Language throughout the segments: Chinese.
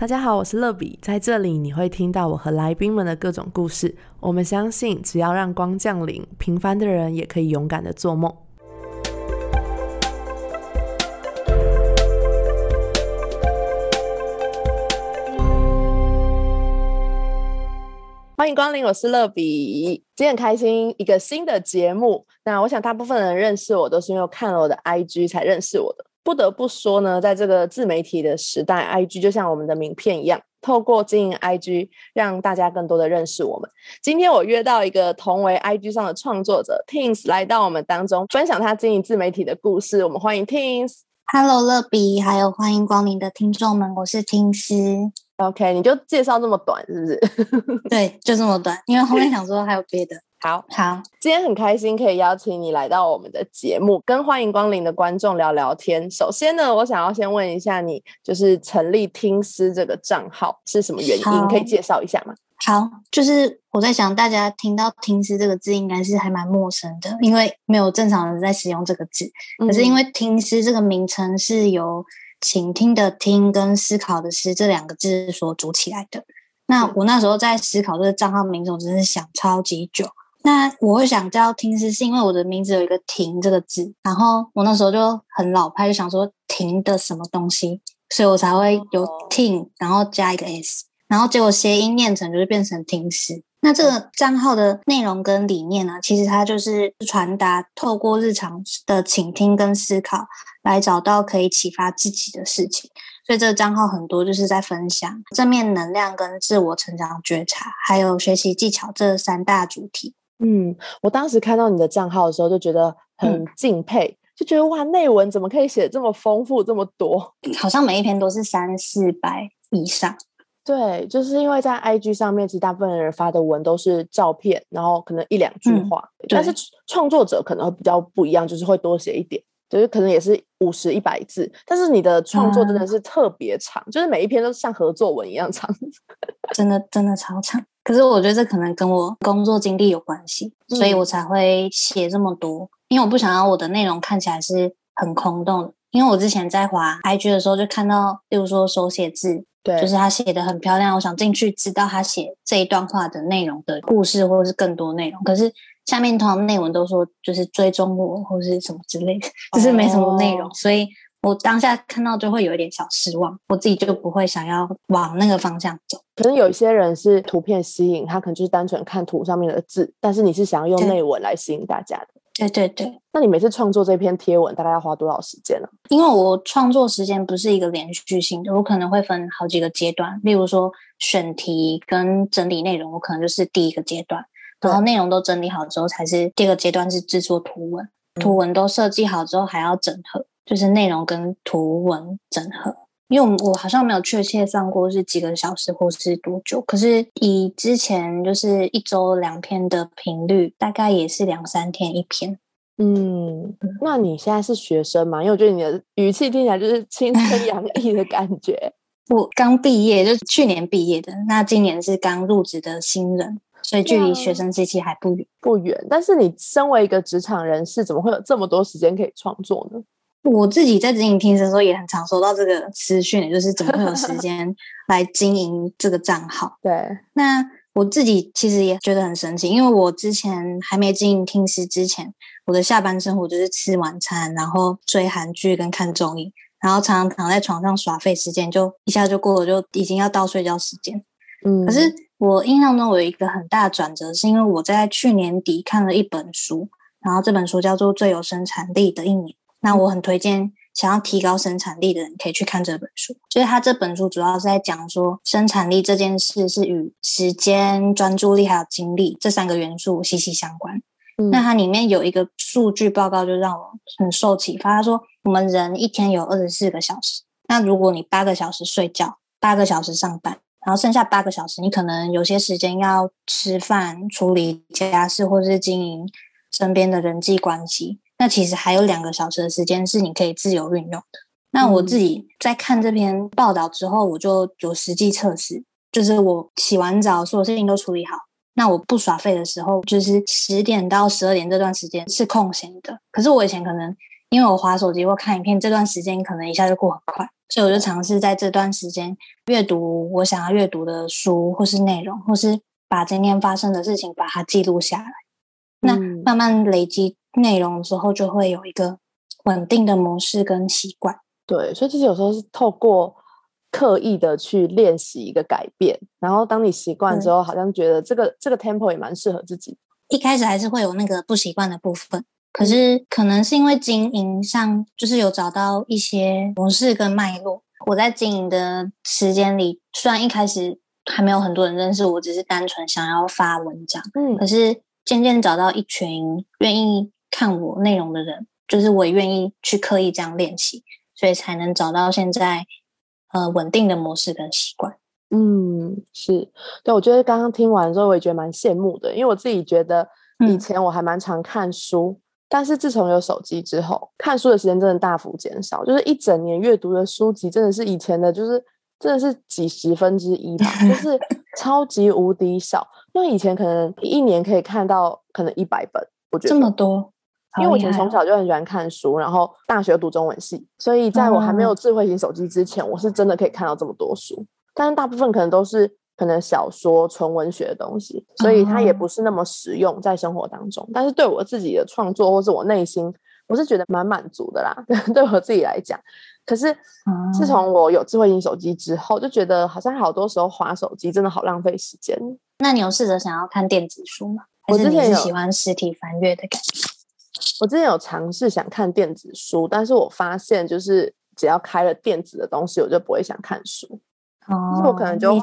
大家好，我是乐比，在这里你会听到我和来宾们的各种故事。我们相信，只要让光降临，平凡的人也可以勇敢的做梦。欢迎光临，我是乐比，今天很开心一个新的节目。那我想大部分人认识我都是因为看了我的 IG 才认识我的。不得不说呢，在这个自媒体的时代，IG 就像我们的名片一样，透过经营 IG，让大家更多的认识我们。今天我约到一个同为 IG 上的创作者 Tins 来到我们当中，分享他经营自媒体的故事。我们欢迎 Tins。Hello，乐比，还有欢迎光临的听众们，我是听师。OK，你就介绍这么短，是不是？对，就这么短，因为后面想说还有别的。好好，今天很开心可以邀请你来到我们的节目，跟欢迎光临的观众聊聊天。首先呢，我想要先问一下你，就是成立听思这个账号是什么原因？可以介绍一下吗？好，就是我在想，大家听到听思这个字，应该是还蛮陌生的，因为没有正常人在使用这个字。可是因为听思这个名称是由倾听的听跟思考的思这两个字所组起来的。那我那时候在思考这个账号名字，我真是想超级久。那我会想叫听诗，是因为我的名字有一个“停”这个字，然后我那时候就很老派，就想说“停”的什么东西，所以我才会有“听”，然后加一个 “s”，然后结果谐音念成就是变成“听诗”。那这个账号的内容跟理念呢，其实它就是传达透过日常的倾听跟思考，来找到可以启发自己的事情。所以这个账号很多就是在分享正面能量跟自我成长觉察，还有学习技巧这三大主题。嗯，我当时看到你的账号的时候，就觉得很敬佩，就觉得哇，内文怎么可以写这么丰富，这么多？好像每一篇都是三四百以上。对，就是因为在 IG 上面，其实大部分人发的文都是照片，然后可能一两句话，但是创作者可能会比较不一样，就是会多写一点，就是可能也是五十一百字，但是你的创作真的是特别长，就是每一篇都像合作文一样长，真的真的超长。可是我觉得这可能跟我工作经历有关系，所以我才会写这么多。因为我不想要我的内容看起来是很空洞的。因为我之前在滑 IG 的时候，就看到，例如说手写字，对，就是他写的很漂亮，我想进去知道他写这一段话的内容的故事，或者是更多内容。可是下面通常内文都说就是追踪我或是什么之类的，就是没什么内容，所以。我当下看到就会有一点小失望，我自己就不会想要往那个方向走。可能有一些人是图片吸引他，可能就是单纯看图上面的字，但是你是想要用内文来吸引大家的。对对对。那你每次创作这篇贴文大概要花多少时间呢？因为我创作时间不是一个连续性的，我可能会分好几个阶段。例如说选题跟整理内容，我可能就是第一个阶段，然后内容都整理好之后，才是第二个阶段是制作图文，图文都设计好之后还要整合。就是内容跟图文整合，因为我我好像没有确切算过是几个小时或是多久，可是以之前就是一周两篇的频率，大概也是两三天一篇。嗯，那你现在是学生嘛？因为我觉得你的语气听起来就是青春洋溢的感觉。我刚毕业，就是去年毕业的，那今年是刚入职的新人，所以距离学生时期还不远不远。但是你身为一个职场人士，怎么会有这么多时间可以创作呢？我自己在经营听的时候，也很常收到这个私讯，就是怎么会有时 间来经营这个账号？对，那我自己其实也觉得很神奇，因为我之前还没经营听师之前，我的下班生活就是吃晚餐，然后追韩剧跟看综艺，然后常常躺在床上耍废，时间就一下就过了，就已经要到睡觉时间。嗯，可是我印象中我有一个很大的转折，是因为我在去年底看了一本书，然后这本书叫做《最有生产力的一年》。那我很推荐想要提高生产力的人可以去看这本书。就是他这本书主要是在讲说，生产力这件事是与时间、专注力还有精力这三个元素息息相关。那它里面有一个数据报告，就让我很受启发。他说，我们人一天有二十四个小时，那如果你八个小时睡觉，八个小时上班，然后剩下八个小时，你可能有些时间要吃饭、处理家事，或者是经营身边的人际关系。那其实还有两个小时的时间是你可以自由运用的。那我自己在看这篇报道之后，我就有实际测试，就是我洗完澡，所有事情都处理好，那我不耍废的时候，就是十点到十二点这段时间是空闲的。可是我以前可能因为我划手机或看影片这段时间可能一下就过很快，所以我就尝试在这段时间阅读我想要阅读的书或是内容，或是把今天发生的事情把它记录下来。那慢慢累积内容之后，就会有一个稳定的模式跟习惯。对，所以其实有时候是透过刻意的去练习一个改变，然后当你习惯之后，好像觉得这个这个 tempo 也蛮适合自己。一开始还是会有那个不习惯的部分，可是可能是因为经营上就是有找到一些模式跟脉络。我在经营的时间里，虽然一开始还没有很多人认识我，只是单纯想要发文章，嗯，可是渐渐找到一群愿意看我内容的人，就是我也愿意去刻意这样练习，所以才能找到现在呃稳定的模式跟习惯。嗯，是对，我觉得刚刚听完之后，我也觉得蛮羡慕的，因为我自己觉得以前我还蛮常看书，但是自从有手机之后，看书的时间真的大幅减少，就是一整年阅读的书籍真的是以前的，就是真的是几十分之一吧，就是 超级无敌少。因为以前可能一年可以看到可能一百本，我觉得这么多，因为我以前从小就很喜欢看书，然后大学读中文系，所以在我还没有智慧型手机之前，我是真的可以看到这么多书。但是大部分可能都是可能小说、纯文学的东西，所以它也不是那么实用在生活当中。但是对我自己的创作或是我内心，我是觉得蛮满足的啦。对我自己来讲，可是自从我有智慧型手机之后，就觉得好像好多时候划手机真的好浪费时间。那你有试着想要看电子书吗？我之前有喜欢实体翻阅的感觉。我之前有尝试想看电子书，但是我发现就是只要开了电子的东西，我就不会想看书。就是我可能就会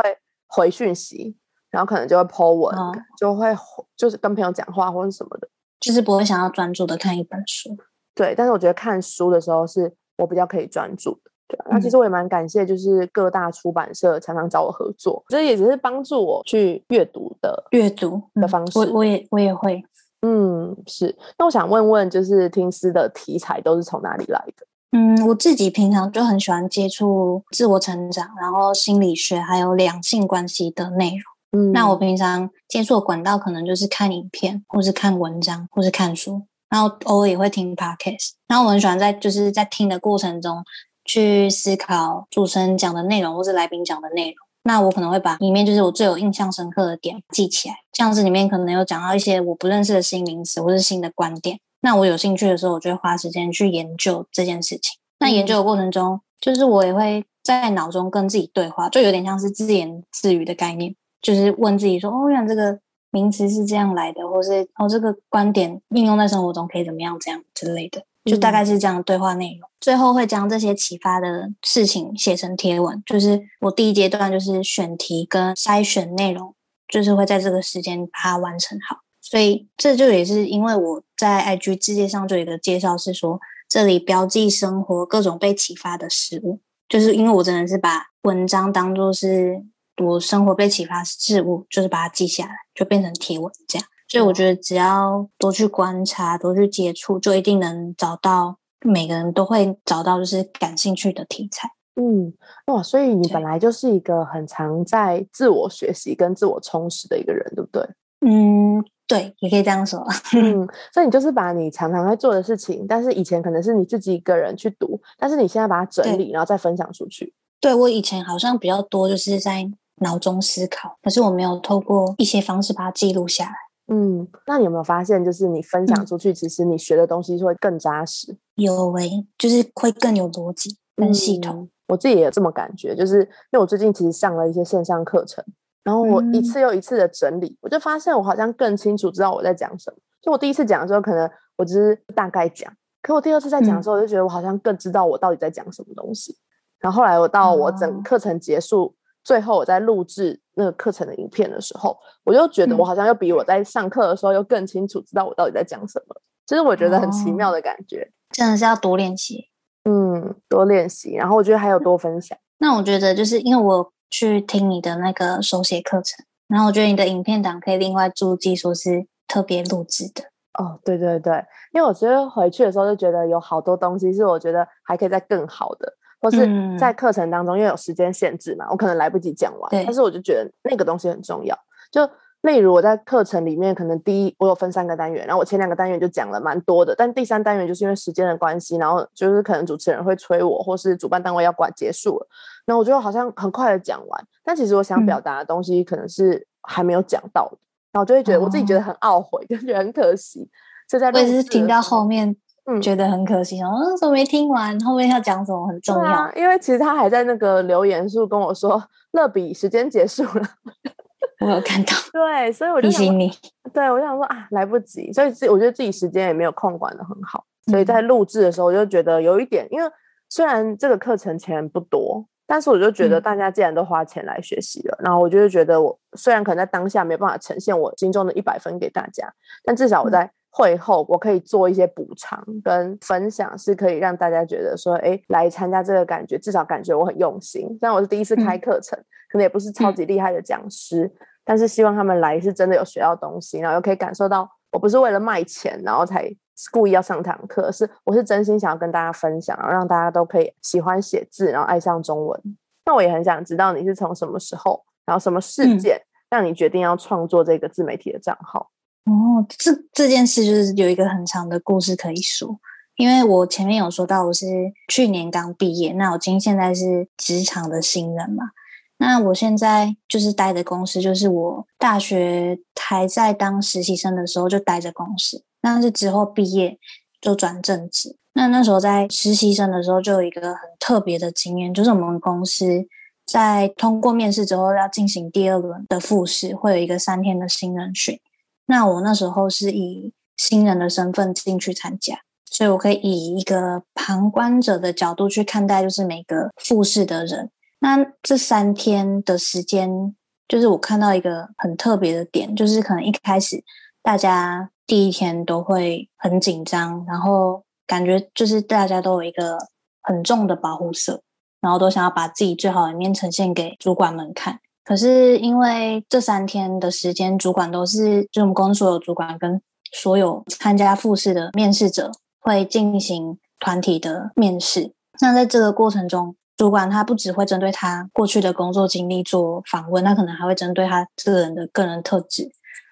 回讯息，然后可能就会 po 文，就会就是跟朋友讲话或者什么的，就是不会想要专注的看一本书。对，但是我觉得看书的时候是我比较可以专注的。对，那其实我也蛮感谢，就是各大出版社常常找我合作，这也只是帮助我去阅读的阅读的方式。我我也我也会，嗯，是。那我想问问，就是听诗的题材都是从哪里来的？嗯，我自己平常就很喜欢接触自我成长，然后心理学还有两性关系的内容。嗯，那我平常接触管道可能就是看影片，或是看文章，或是看书，然后偶尔也会听 podcast。然后我很喜欢在就是在听的过程中去思考主持人讲的内容，或是来宾讲的内容。那我可能会把里面就是我最有印象深刻的点记起来。这样子里面可能有讲到一些我不认识的新名词，或是新的观点。那我有兴趣的时候，我就会花时间去研究这件事情。那研究的过程中，就是我也会在脑中跟自己对话，就有点像是自言自语的概念，就是问自己说：“哦，原来这个名词是这样来的，或是哦，这个观点应用在生活中可以怎么样，这样之类的。”就大概是这样的对话内容。最后会将这些启发的事情写成贴文，就是我第一阶段就是选题跟筛选内容，就是会在这个时间把它完成好。所以这就也是因为我在 IG 世界上就有一个介绍是说，这里标记生活各种被启发的事物，就是因为我真的是把文章当做是我生活被启发事物，就是把它记下来，就变成贴文这样。所以我觉得只要多去观察，多去接触，就一定能找到每个人都会找到就是感兴趣的题材。嗯，哇，所以你本来就是一个很常在自我学习跟自我充实的一个人，对不对？嗯。对，也可以这样说。嗯，所以你就是把你常常在做的事情，但是以前可能是你自己一个人去读，但是你现在把它整理，然后再分享出去。对我以前好像比较多，就是在脑中思考，可是我没有透过一些方式把它记录下来。嗯，那你有没有发现，就是你分享出去，其实你学的东西会更扎实？有诶，就是会更有逻辑、更系统。我自己也有这么感觉，就是因为我最近其实上了一些线上课程。然后我一次又一次的整理，我就发现我好像更清楚知道我在讲什么。就我第一次讲的时候，可能我只是大概讲；可我第二次在讲的时候，我就觉得我好像更知道我到底在讲什么东西。然后后来我到我整课程结束，最后我在录制那个课程的影片的时候，我就觉得我好像又比我在上课的时候又更清楚知道我到底在讲什么。其实我觉得很奇妙的感觉，真的是要多练习。嗯，多练习。然后我觉得还有多分享。那我觉得就是因为我。去听你的那个手写课程，然后我觉得你的影片档可以另外注记，说是特别录制的。哦，对对对，因为我觉得回去的时候就觉得有好多东西是我觉得还可以再更好的，或是在课程当中因为有时间限制嘛，我可能来不及讲完。但是我就觉得那个东西很重要，就例如我在课程里面，可能第一我有分三个单元，然后我前两个单元就讲了蛮多的，但第三单元就是因为时间的关系，然后就是可能主持人会催我，或是主办单位要管结束了，那我觉得好像很快的讲完，但其实我想表达的东西可能是还没有讲到的，然后就会觉得我自己觉得很懊悔，就觉得很可惜。所以在我也是听到后面，嗯，觉得很可惜，然后怎么没听完？后面要讲什么很重要？因为其实他还在那个留言处跟我说，乐比时间结束了。我有看到，对，所以我就提醒你，对我想说啊，来不及，所以自我觉得自己时间也没有控管的很好，所以在录制的时候我就觉得有一点，因为虽然这个课程钱不多，但是我就觉得大家既然都花钱来学习了，然后我就觉得我虽然可能在当下没办法呈现我心中的一百分给大家，但至少我在会后我可以做一些补偿跟分享，是可以让大家觉得说，哎，来参加这个感觉，至少感觉我很用心。虽然我是第一次开课程。可能也不是超级厉害的讲师，但是希望他们来是真的有学到东西，然后又可以感受到我不是为了卖钱，然后才故意要上堂课，是我是真心想要跟大家分享，然后让大家都可以喜欢写字，然后爱上中文。那我也很想知道你是从什么时候，然后什么事件让你决定要创作这个自媒体的账号？哦，这这件事就是有一个很长的故事可以说，因为我前面有说到我是去年刚毕业，那我今现在是职场的新人嘛。那我现在就是待的公司，就是我大学还在当实习生的时候就待着公司，但是之后毕业就转正职。那那时候在实习生的时候，就有一个很特别的经验，就是我们公司在通过面试之后要进行第二轮的复试，会有一个三天的新人训。那我那时候是以新人的身份进去参加，所以我可以以一个旁观者的角度去看待，就是每个复试的人。那这三天的时间，就是我看到一个很特别的点，就是可能一开始大家第一天都会很紧张，然后感觉就是大家都有一个很重的保护色，然后都想要把自己最好的一面呈现给主管们看。可是因为这三天的时间，主管都是就我们公司所有主管跟所有参加复试的面试者会进行团体的面试。那在这个过程中，主管他不只会针对他过去的工作经历做访问，他可能还会针对他这个人的个人特质，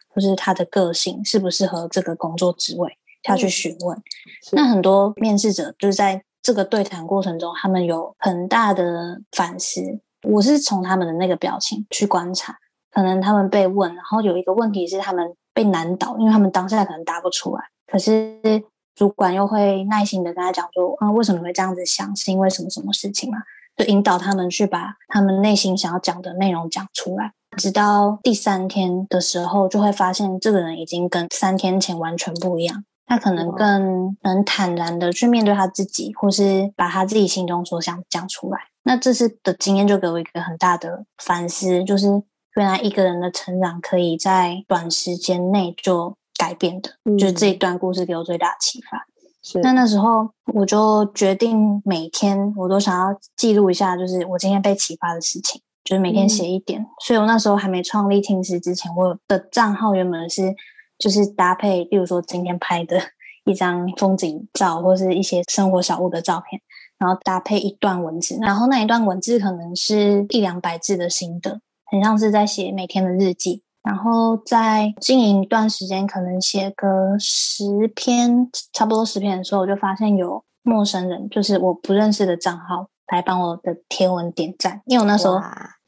或是他的个性适不适合这个工作职位下去询问。那很多面试者就是在这个对谈过程中，他们有很大的反思。我是从他们的那个表情去观察，可能他们被问，然后有一个问题是他们被难倒，因为他们当下可能答不出来，可是。主管又会耐心的跟他讲说：“啊，为什么会这样子想？是因为什么什么事情嘛？”就引导他们去把他们内心想要讲的内容讲出来。直到第三天的时候，就会发现这个人已经跟三天前完全不一样。他可能更能坦然的去面对他自己，或是把他自己心中所想讲出来。那这次的经验就给我一个很大的反思，就是原来一个人的成长可以在短时间内就。改变的，就是这一段故事给我最大的启发。是那那时候我就决定每天我都想要记录一下，就是我今天被启发的事情，就是每天写一点。所以我那时候还没创立听师之前，我的账号原本是就是搭配，例如说今天拍的 一张风景照，或是一些生活小物的照片，然后搭配一段文字，然后那一段文字可能是一两百字的心得，很像是在写每天的日记。然后在经营一段时间，可能写个十篇，差不多十篇的时候，我就发现有陌生人，就是我不认识的账号来帮我的贴文点赞。因为我那时候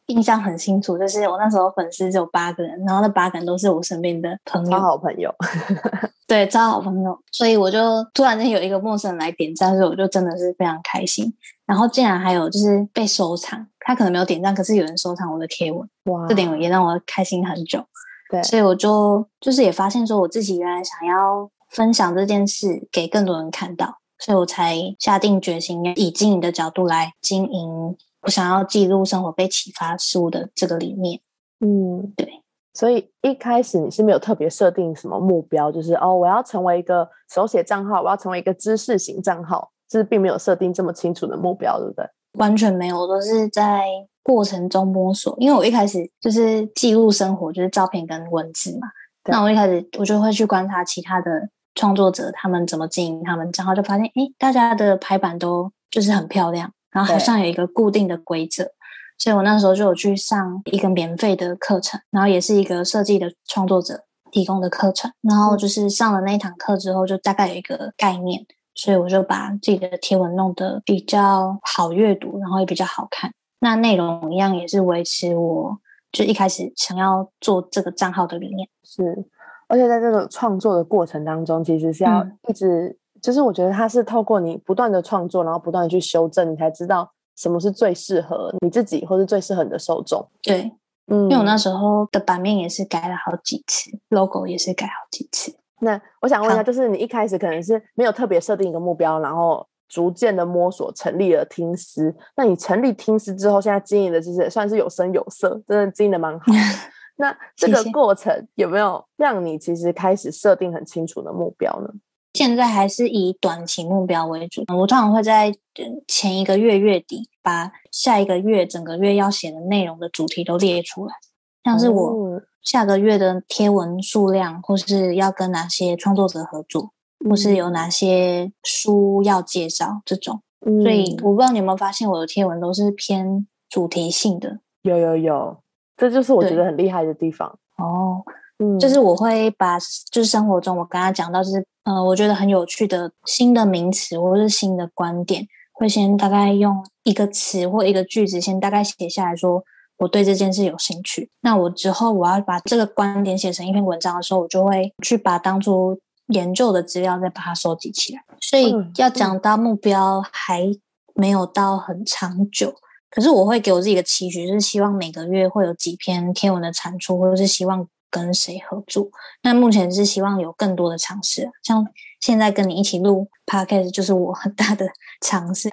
印象很清楚，就是我那时候粉丝只有八个人，然后那八个人都是我身边的朋友，好朋友，对，超好朋友。所以我就突然间有一个陌生人来点赞，所以我就真的是非常开心。然后竟然还有就是被收藏。他可能没有点赞，可是有人收藏我的贴文，哇，这点也让我开心很久。对，所以我就就是也发现说，我自己原来想要分享这件事给更多人看到，所以我才下定决心以经营的角度来经营我想要记录生活被启发事物的这个理念。嗯，对。所以一开始你是没有特别设定什么目标，就是哦，我要成为一个手写账号，我要成为一个知识型账号，就是并没有设定这么清楚的目标，对不对？完全没有，我都是在过程中摸索。因为我一开始就是记录生活，就是照片跟文字嘛。那我一开始我就会去观察其他的创作者，他们怎么经营他们账号，就发现哎，大家的排版都就是很漂亮，然后好像有一个固定的规则。所以我那时候就有去上一个免费的课程，然后也是一个设计的创作者提供的课程。然后就是上了那一堂课之后，就大概有一个概念，所以我就把自己的贴文弄得比较好阅读，然后也比较好看。那内容一样也是维持我就一开始想要做这个账号的理念。是，而且在这个创作的过程当中，其实是要一直，就是我觉得它是透过你不断的创作，然后不断的去修正，你才知道。什么是最适合你自己，或是最适合你的受众？对，嗯，因为我那时候的版面也是改了好几次，logo 也是改好几次。那我想问一下，就是你一开始可能是没有特别设定一个目标，然后逐渐的摸索成立了听思。那你成立听思之后，现在经营的就是也算是有声有色，真的经营的蛮好。那这个过程有没有让你其实开始设定很清楚的目标呢？现在还是以短期目标为主。我通常会在前一个月月底把下一个月整个月要写的内容的主题都列出来，像是我下个月的贴文数量，或是要跟哪些创作者合作，或是有哪些书要介绍这种。所以我不知道你有没有发现，我的贴文都是偏主题性的。有有有，这就是我觉得很厉害的地方哦。嗯，就是我会把就是生活中我刚刚讲到，就是呃，我觉得很有趣的新的名词或者是新的观点，会先大概用一个词或一个句子先大概写下来说我对这件事有兴趣。那我之后我要把这个观点写成一篇文章的时候，我就会去把当初研究的资料再把它收集起来。所以要讲到目标还没有到很长久，可是我会给我自己个期许，就是希望每个月会有几篇天文的产出，或者是希望。跟谁合作？那目前是希望有更多的尝试，像现在跟你一起录 podcast 就是我很大的尝试。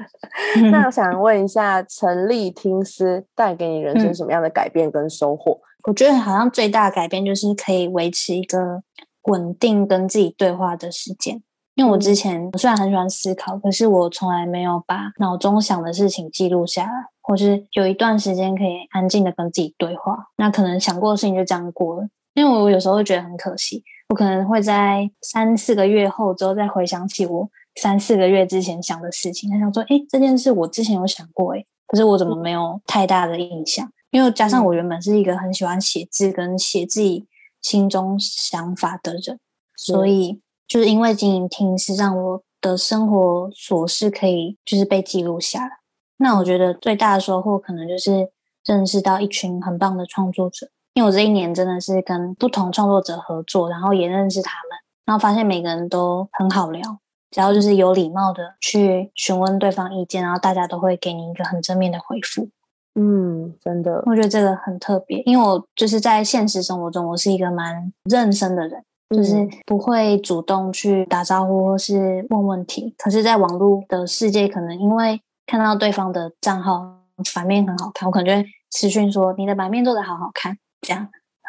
那我想问一下，成立听思带给你人生什么样的改变跟收获？我觉得好像最大的改变就是可以维持一个稳定跟自己对话的时间。因为我之前虽然很喜欢思考，可是我从来没有把脑中想的事情记录下来，或是有一段时间可以安静的跟自己对话。那可能想过的事情就这样过了。因为我有时候会觉得很可惜，我可能会在三四个月后之后再回想起我三四个月之前想的事情，他想说：“哎，这件事我之前有想过，哎，可是我怎么没有太大的印象？因为加上我原本是一个很喜欢写字跟写自己心中想法的人，所以。”就是因为经营听是让我的生活琐事可以就是被记录下来。那我觉得最大的收获可能就是认识到一群很棒的创作者。因为我这一年真的是跟不同创作者合作，然后也认识他们，然后发现每个人都很好聊，只要就是有礼貌的去询问对方意见，然后大家都会给你一个很正面的回复。嗯，真的，我觉得这个很特别，因为我就是在现实生活中，我是一个蛮认生的人。就是不会主动去打招呼或是问问题，可是，在网络的世界，可能因为看到对方的账号版面很好看，我可能就会私讯说你的版面做的好好看，这样，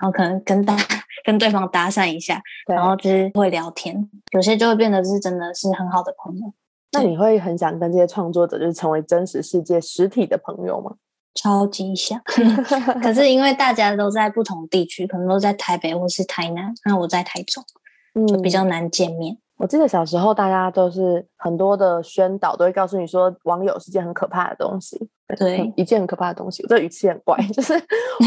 然后可能跟大 跟对方搭讪一下，然后就是会聊天，有些就会变得是真的是很好的朋友。那你会很想跟这些创作者就是成为真实世界实体的朋友吗？超级想，可是 因为大家都在不同地区，可能都在台北或是台南，那我在台中，就比较难见面。我记得小时候大家都是很多的宣导都会告诉你说，网友是件很可怕的东西，对，一件很可怕的东西。我这语气很怪，就是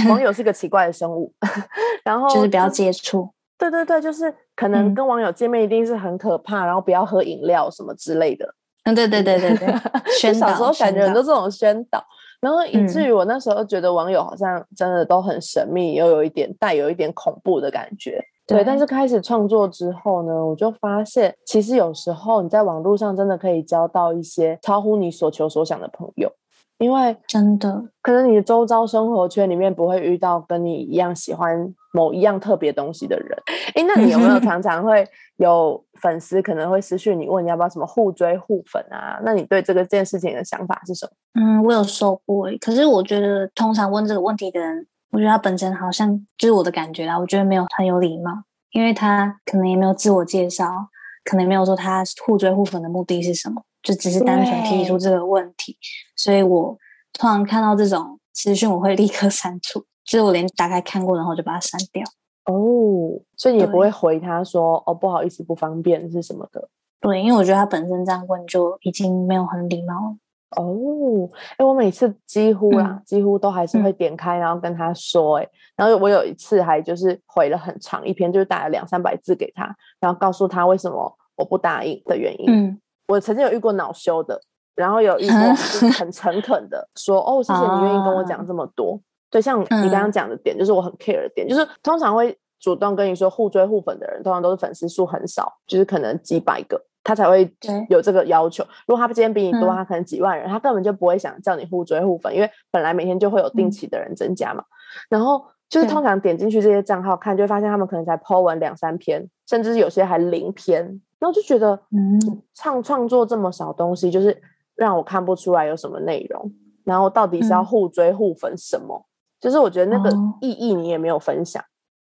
网友是个奇怪的生物，然后就是不要接触。对对对，就是可能跟网友见面一定是很可怕，然后不要喝饮料什么之类的。嗯，对对对对对，宣导。小时候感觉很多这种宣导。然后以至于我那时候觉得网友好像真的都很神秘，又有一点带有一点恐怖的感觉。对，但是开始创作之后呢，我就发现其实有时候你在网络上真的可以交到一些超乎你所求所想的朋友。因为真的，可能你的周遭生活圈里面不会遇到跟你一样喜欢某一样特别东西的人。哎，那你有没有常常会有粉丝可能会私讯你，问你要不要什么互追互粉啊？那你对这个件事情的想法是什么？嗯，我有收过，可是我觉得通常问这个问题的人，我觉得他本身好像就是我的感觉啦，我觉得没有很有礼貌，因为他可能也没有自我介绍，可能没有说他互追互粉的目的是什么。就只是单纯提出这个问题，所以我突然看到这种资讯，我会立刻删除。就是我连打开看过，然后就把它删掉。哦，所以你也不会回他说哦，不好意思，不方便是什么的？对，因为我觉得他本身这样问就已经没有很礼貌了。哦，哎，我每次几乎啦，嗯几乎都还是嗯会点开，然后跟他说，哎，然后我有一次还就是回了很长一篇，就是打了两三百字给他，然后告诉他为什么我不答应的原因。嗯我曾经有遇过恼羞的，然后有遇过很诚恳的说，哦，谢谢你愿意跟我讲 这么多。对，像你刚刚嗯讲的点，就是我很 care 的点，就是通常会主动跟你说互追互粉的人，通常都是粉丝数很少，就是可能几百个，他才会有这个要求。如果他今天比你多，嗯他可能几万人，他根本就不会想叫你互追互粉，因为本来每天就会有定嗯期的人增加嘛。然后就是通常点进去这些账号看，就会发现他们可能才 po 文两三篇，甚至有些还零篇，然后就觉得，嗯创创作这么少东西，就是让我看不出来有什么内容，然后到底是要嗯互追互粉什么？就是我觉得那个哦意义你也没有分享。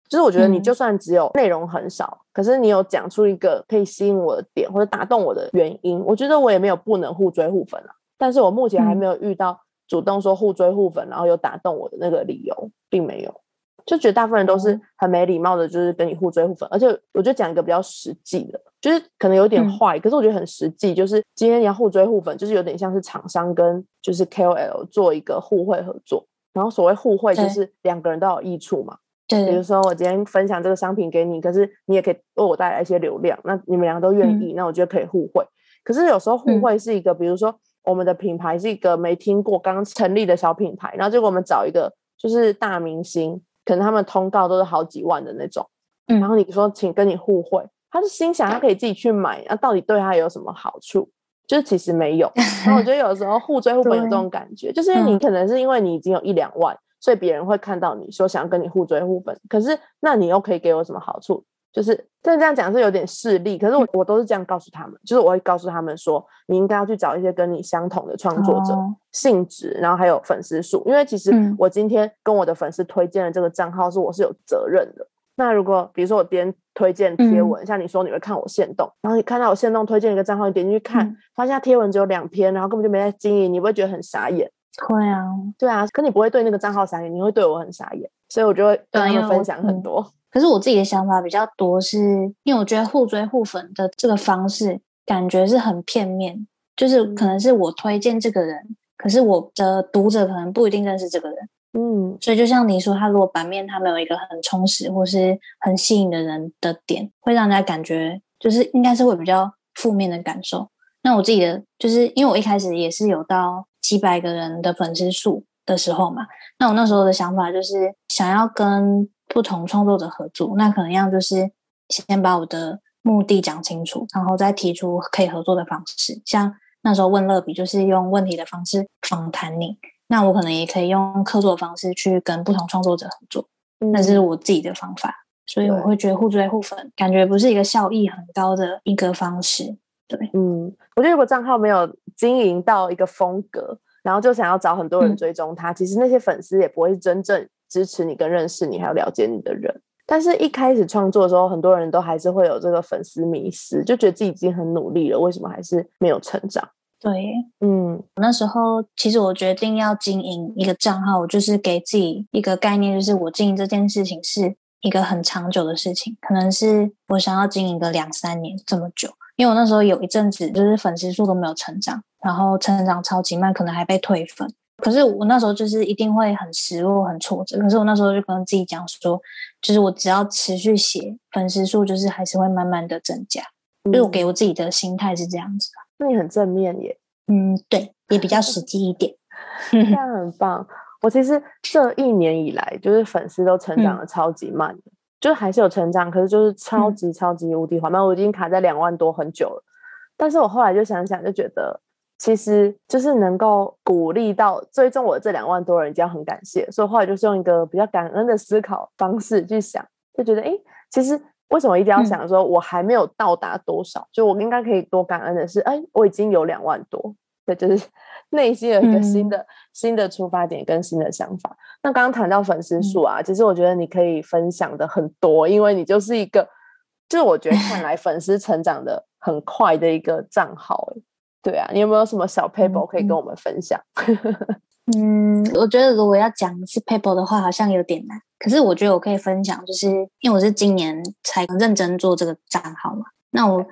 就是我觉得你嗯就算只有内容很少，可是你有讲出一个可以吸引我的点或者打动我的原因，我觉得我也没有不能互追互粉啊。但是我目前还嗯没有遇到主动说互追互粉，然后有打动我的那个理由，并没有。就觉得大部分人都是哦很没礼貌的，就是跟你互追互粉，而且我就讲一个比较实际的，就是可能有点嗯坏，可是我觉得很实际，就是今天你要互追互粉，就是有点像是厂商跟就是 KOL 做一个互惠合作，然后所谓互惠就是两个人都有益处嘛，对比如。说我今天分享这个商品给你，可是你也可以为我带来一些流量，那你们两个都愿意，那我觉得可以互惠。可是有时候互嗯。惠是一个，比如说我们的品牌是一个没听过、刚成立的小品牌，然后结果我们找一个就是大明星，可能他们通告都是好几万的那种，嗯。然后你说请跟你互惠，他是心想他可以自己去买，那、到底对他有什么好处？就是其实没有。然后我觉得有时候互追互粉有这种感觉，就是因为你嗯可能是因为你已经有一两万，所以别人会看到你说想要跟你互追互粉，可是那你又可以给我什么好处？就是但这样讲是有点势利，可是我我都是这样告诉他们，就是我会告诉他们说，你应该要去找一些跟你相同的创作者、哦性质，然后还有粉丝数，因为其实嗯我今天跟我的粉丝推荐的这个账号是我是有责任的。那如果比如说我别人推荐贴嗯文，像你说你会看我线动，然后你看到我线动推荐一个账号，你点进去看，嗯发现他贴文只有两篇，然后根本就没在经营，你会觉得很傻眼。会啊，对啊，可你不会对那个账号傻眼，你会对我很傻眼，所以我就会跟我们分享很嗯多。可是我自己的想法比较多是，因为我觉得互追互粉的这个方式感觉是很片面，就是可能是我推荐这个人，可是我的读者可能不一定认识这个人，嗯所以就像你说，他如果版面他没有一个很充实或是很吸引的人的点，会让人家感觉就是应该是会比较负面的感受。那我自己的就是因为我一开始也是有到几百个人的粉丝数的时候嘛，那我那时候的想法就是想要跟不同创作者合作，那可能要就是先把我的目的讲清楚，然后再提出可以合作的方式。像那时候问乐比，就是用问题的方式访谈你，那我可能也可以用客座的方式去跟不同创作者合作，那是嗯我自己的方法。所以我会觉得互追互粉感觉不是一个效益很高的一个方式。对，嗯，我觉得如果账号没有经营到一个风格，然后就想要找很多人嗯追踪他，其实那些粉丝也不会真正支持你、跟认识你，还有了解你的人。但是，一开始创作的时候，很多人都还是会有这个粉丝迷失，就觉得自己已经很努力了，为什么还是没有成长？对，嗯那时候其实我决定要经营一个账号，我就是给自己一个概念，就是我经营这件事情是一个很长久的事情，可能是我想要经营个两三年这么久。因为我那时候有一阵子就是粉丝数都没有成长，然后成长超级慢，可能还被退粉。可是我那时候就是一定会很失落、很挫折。可是我那时候就跟自己讲说，就是我只要持续写，粉丝数就是还是会慢慢的增加。就是我嗯给我自己的心态是这样子。那你很正面耶，嗯，对，也比较实际一点。这样很棒。我其实这一年以来，就是粉丝都成长嗯的超级慢的，就是还是有成长，可是就是超嗯级超级无敌缓慢。我已经卡在两万多很久了，但是我后来就想想，就觉得其实就是能够鼓励到追踪我的这两万多人，已经很感谢。所以后来就是用一个比较感恩的思考方式去想，就觉得哎，其实为什么一定要嗯想说我还没有到达多少？就我应该可以多感恩的是，哎，我已经有两万多。对，就是 内心有一个新嗯的、新的出发点跟新的想法。那刚刚谈到粉丝嗯数啊，其实我觉得你可以分享的很多，因为你就是一个，就是我觉得看来 粉丝成长的很快的一个账号。欸对啊，你有没有什么小 paper 可以跟嗯我们分享？嗯，我觉得如果要讲是 paper 的话，好像有点难。可是我觉得我可以分享，就是因为我是今年才认真做这个账号嘛。那我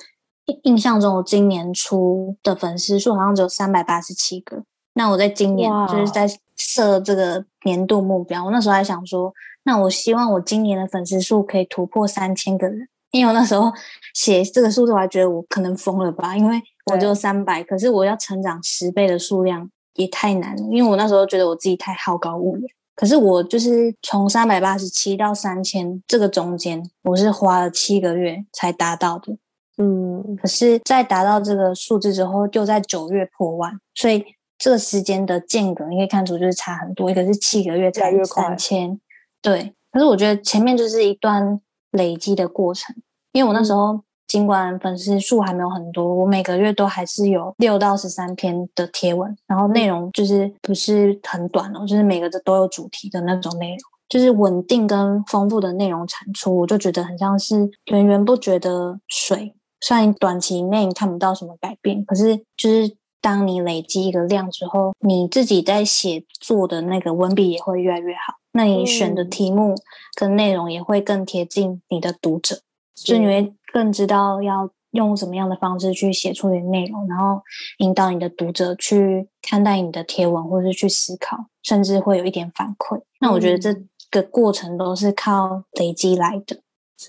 印象中我今年初的粉丝数好像只有三百八十七个。那我在今年就是在设这个年度目标，我那时候还想说，那我希望我今年的粉丝数可以突破三千个人。因为我那时候写这个数字，我还觉得我可能疯了吧，因为我只有三百，可是我要成长十倍的数量也太难了。因为我那时候觉得我自己太好高骛远，可是我就是从三百八十七到三千这个中间，我是花了七个月才达到的。嗯，可是，在达到这个数字之后，就在九月破万，所以这个时间的间隔你可以看出就是差很多。一个是七个月才三千，对。可是我觉得前面就是一段。累积的过程，因为我那时候尽管粉丝数还没有很多，我每个月都还是有六到十三篇的贴文，然后内容就是不是很短哦，就是每个都都有主题的那种内容，就是稳定跟丰富的内容产出，我就觉得很像是源源不绝的水。虽然短期内看不到什么改变，可是就是当你累积一个量之后，你自己在写作的那个文笔也会越来越好。那你选的题目跟内容也会更贴近你的读者，就你会更知道要用什么样的方式去写出你的内容，然后引导你的读者去看待你的贴文，或者是去思考，甚至会有一点反馈。那我觉得这个过程都是靠累积来的。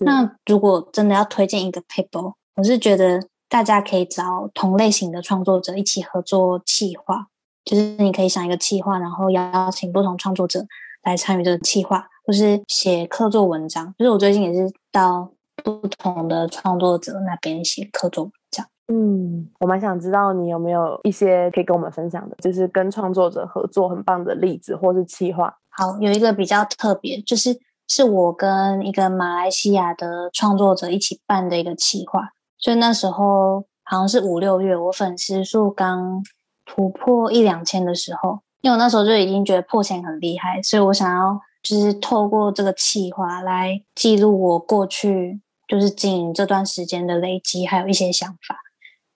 那如果真的要推荐一个 paper，我是觉得大家可以找同类型的创作者一起合作企划，就是你可以想一个企划，然后邀请不同创作者。来参与这个企划，或是写课作文章。就是我最近也是到不同的创作者那边写课作文章。嗯，我蛮想知道你有没有一些可以跟我们分享的，就是跟创作者合作很棒的例子，或是企划。好，有一个比较特别，就是是我跟一个马来西亚的创作者一起办的一个企划。所以那时候好像是五六月，我粉丝数刚突破一两千的时候。因为我那时候就已经觉得破千很厉害，所以我想要就是透过这个企划来记录我过去就是经营这段时间的累积，还有一些想法。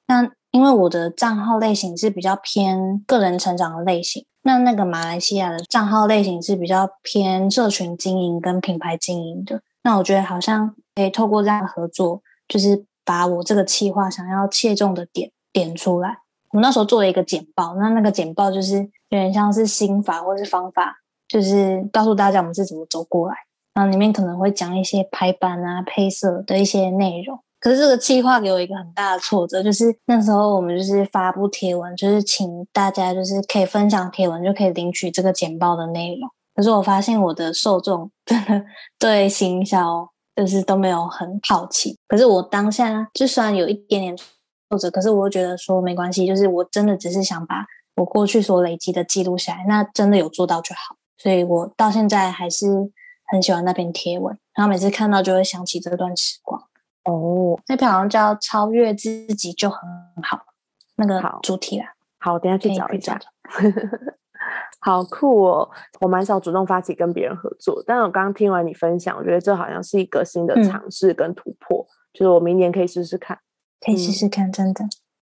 那因为我的账号类型是比较偏个人成长的类型，那那个马来西亚的账号类型是比较偏社群经营跟品牌经营的。那我觉得好像可以透过这样的合作，就是把我这个企划想要切中的点点出来。我那时候做了一个简报，那那个简报就是有点像是心法或是方法，就是告诉大家我们是怎么走过来。然后里面可能会讲一些排版啊、配色的一些内容。可是这个计划给我一个很大的挫折，就是那时候我们就是发布贴文，就是请大家就是可以分享贴文，就可以领取这个简报的内容。可是我发现我的受众真的对行销就是都没有很好奇。可是我当下就算有一点点。挫折，可是我又觉得说没关系，就是我真的只是想把我过去所累积的记录下来，那真的有做到就好。所以我到现在还是很喜欢那篇贴文，然后每次看到就会想起这段时光。哦，那篇好像叫“超越自己就很好”，那个主题啦。好，等下去找一下。好酷哦！我蛮少主动发起跟别人合作，但我刚刚听完你分享，我觉得这好像是一个新的尝试跟突破，就是我明年可以试试看。可以试试看，真的。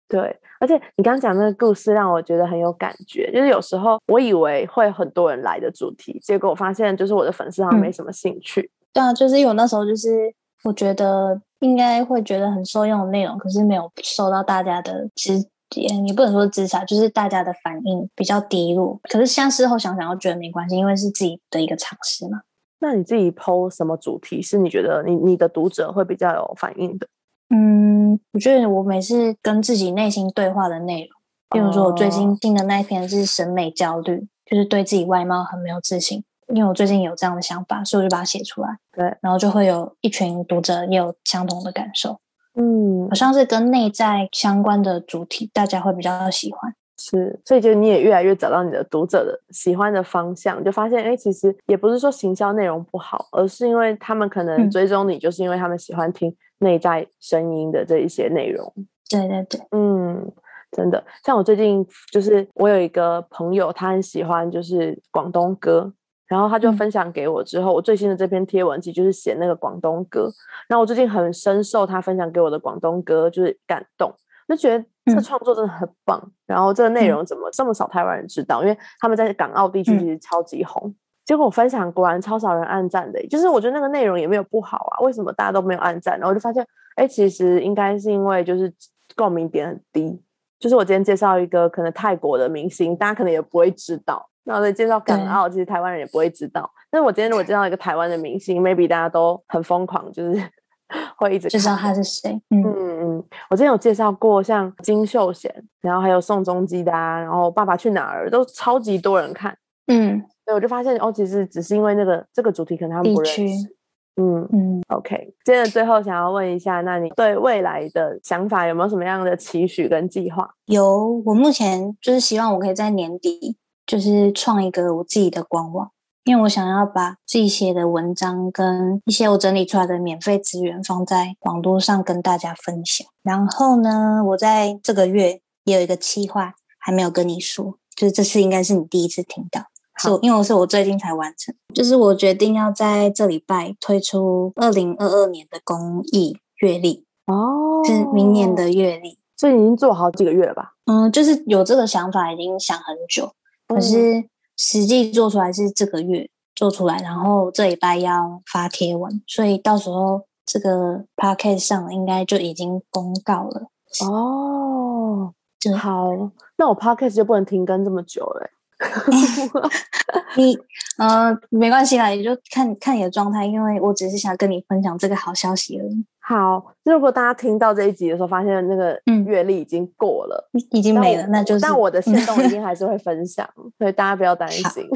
对，而且你刚刚讲那个故事让我觉得很有感觉。就是有时候我以为会很多人来的主题，结果我发现就是我的粉丝好像没什么兴趣。对啊，就是因为我那时候就是我觉得应该会觉得很受用的内容，可是没有受到大家的支也不能说支持，就是大家的反应比较低落。可是像事后想想，又觉得没关系，因为是自己的一个尝试嘛。那你自己剖什么主题是你觉得你你的读者会比较有反应的？嗯，我觉得我每次跟自己内心对话的内容，比如说我最近听的那一篇是审美焦虑，就是对自己外貌很没有自信。因为我最近有这样的想法，所以我就把它写出来。对，然后就会有一群读者也有相同的感受。嗯，好像是跟内在相关的主题，大家会比较喜欢。是，所以就你也越来越找到你的读者的喜欢的方向，就发现哎，其实也不是说行销内容不好，而是因为他们可能追踪你，就是因为他们喜欢听。内在声音的这一些内容，对对对，嗯，真的，像我最近就是我有一个朋友，他很喜欢就是广东歌，然后他就分享给我之后，我最新的这篇贴文其实就是写那个广东歌，然后我最近很深受他分享给我的广东歌就是感动，就觉得这创作真的很棒，然后这个内容怎么这么少台湾人知道？因为他们在港澳地区其实超级红。结果我分享果然超少人按赞的，就是我觉得那个内容也没有不好啊，为什么大家都没有按赞？然后我就发现，哎，其实应该是因为就是共鸣点很低。就是我今天介绍一个可能泰国的明星，大家可能也不会知道。那我再介绍港澳，其实台湾人也不会知道。但是我今天如果介绍一个台湾的明星，maybe 大家都很疯狂，就是 会一直知道他是谁。嗯嗯，我之前有介绍过像金秀贤，然后还有宋仲基的啊，然后《爸爸去哪儿》都超级多人看。嗯，对，我就发现哦，其实只是因为那个这个主题可能他们不认识。嗯嗯，OK。接着最后想要问一下，那你对未来的想法有没有什么样的期许跟计划？有，我目前就是希望我可以在年底就是创一个我自己的官网，因为我想要把自己写的文章跟一些我整理出来的免费资源放在网络上跟大家分享。然后呢，我在这个月也有一个计划，还没有跟你说，就是这次应该是你第一次听到。是，因为我是我最近才完成，就是我决定要在这礼拜推出二零二二年的公益月历哦，是明年的月历，所以已经做好几个月了吧？嗯，就是有这个想法，已经想很久，可是实际做出来是这个月做出来，然后这礼拜要发贴文，所以到时候这个 p a c k a g e 上应该就已经公告了哦。好，那我 podcast 就不能停更这么久了。你呃没关系啦，你就看看你的状态，因为我只是想跟你分享这个好消息而已。好，如果大家听到这一集的时候，发现那个阅历已经过了，已经没了，那就是但我的行动一定 还是会分享，所以大家不要担心。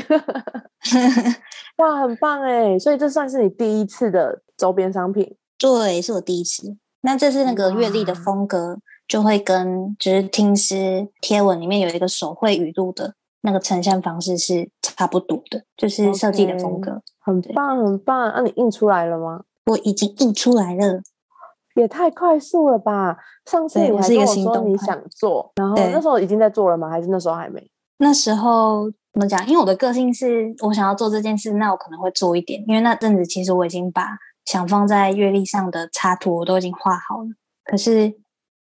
哇，很棒哎！所以这算是你第一次的周边商品？对，是我第一次。那这是那个阅历的风格，就会跟就是听诗贴文里面有一个手绘语录的。那个呈现方式是差不多的，就是设计的风格，很棒很棒。那你印出来了吗？我已经印出来了，也太快速了吧！上次你还跟我说你想做，然后那时候已经在做了吗？还是那时候还没？那时候怎么讲？因为我的个性是我想要做这件事，那我可能会做一点。因为那阵子其实我已经把想放在月历上的插图我都已经画好了，可是。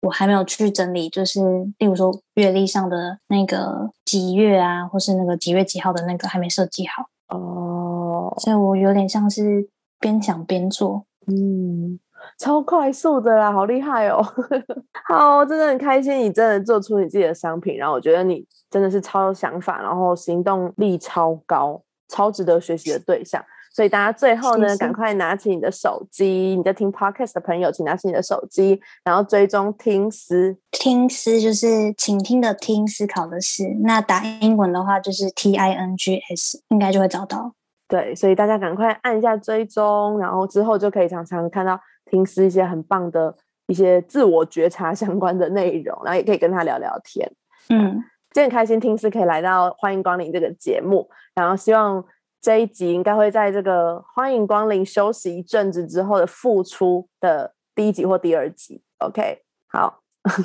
我还没有去整理，就是例如说月历上的那个几月啊，或是那个几月几号的那个还没设计好哦，所以我有点像是边想边做，嗯，超快速的啦，好厉害哦！好，真的很开心，你真的做出你自己的商品，然后我觉得你真的是超有想法，然后行动力超高，超值得学习的对象。所以大家最后呢，赶快拿起你的手机，你在听 podcast 的朋友，请拿起你的手机，然后追踪听思。听思就是倾听的听，思考的思。那打英文的话就是 T I N G S，应该就会找到。对，所以大家赶快按一下追踪，然后之后就可以常常看到听思一些很棒的一些自我觉察相关的内容，然后也可以跟他聊聊天。嗯，今天很开心听思可以来到欢迎光临这个节目，然后希望。这一集应该会在这个欢迎光临休息一阵子之后的复出的第一集或第二集。OK，好，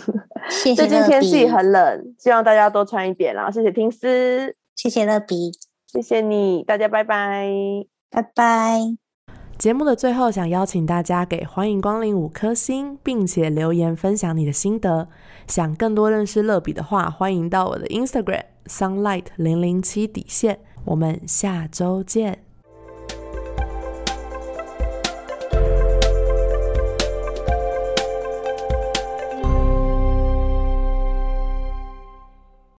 谢谢。最近天气很冷，希望大家多穿一点。然后谢谢听思，谢谢乐比，谢谢你，大家拜拜，拜拜。节目的最后，想邀请大家给欢迎光临五颗星，并且留言分享你的心得。想更多认识乐比的话，欢迎到我的 Instagram sunlight 零零七底线。我们下周见。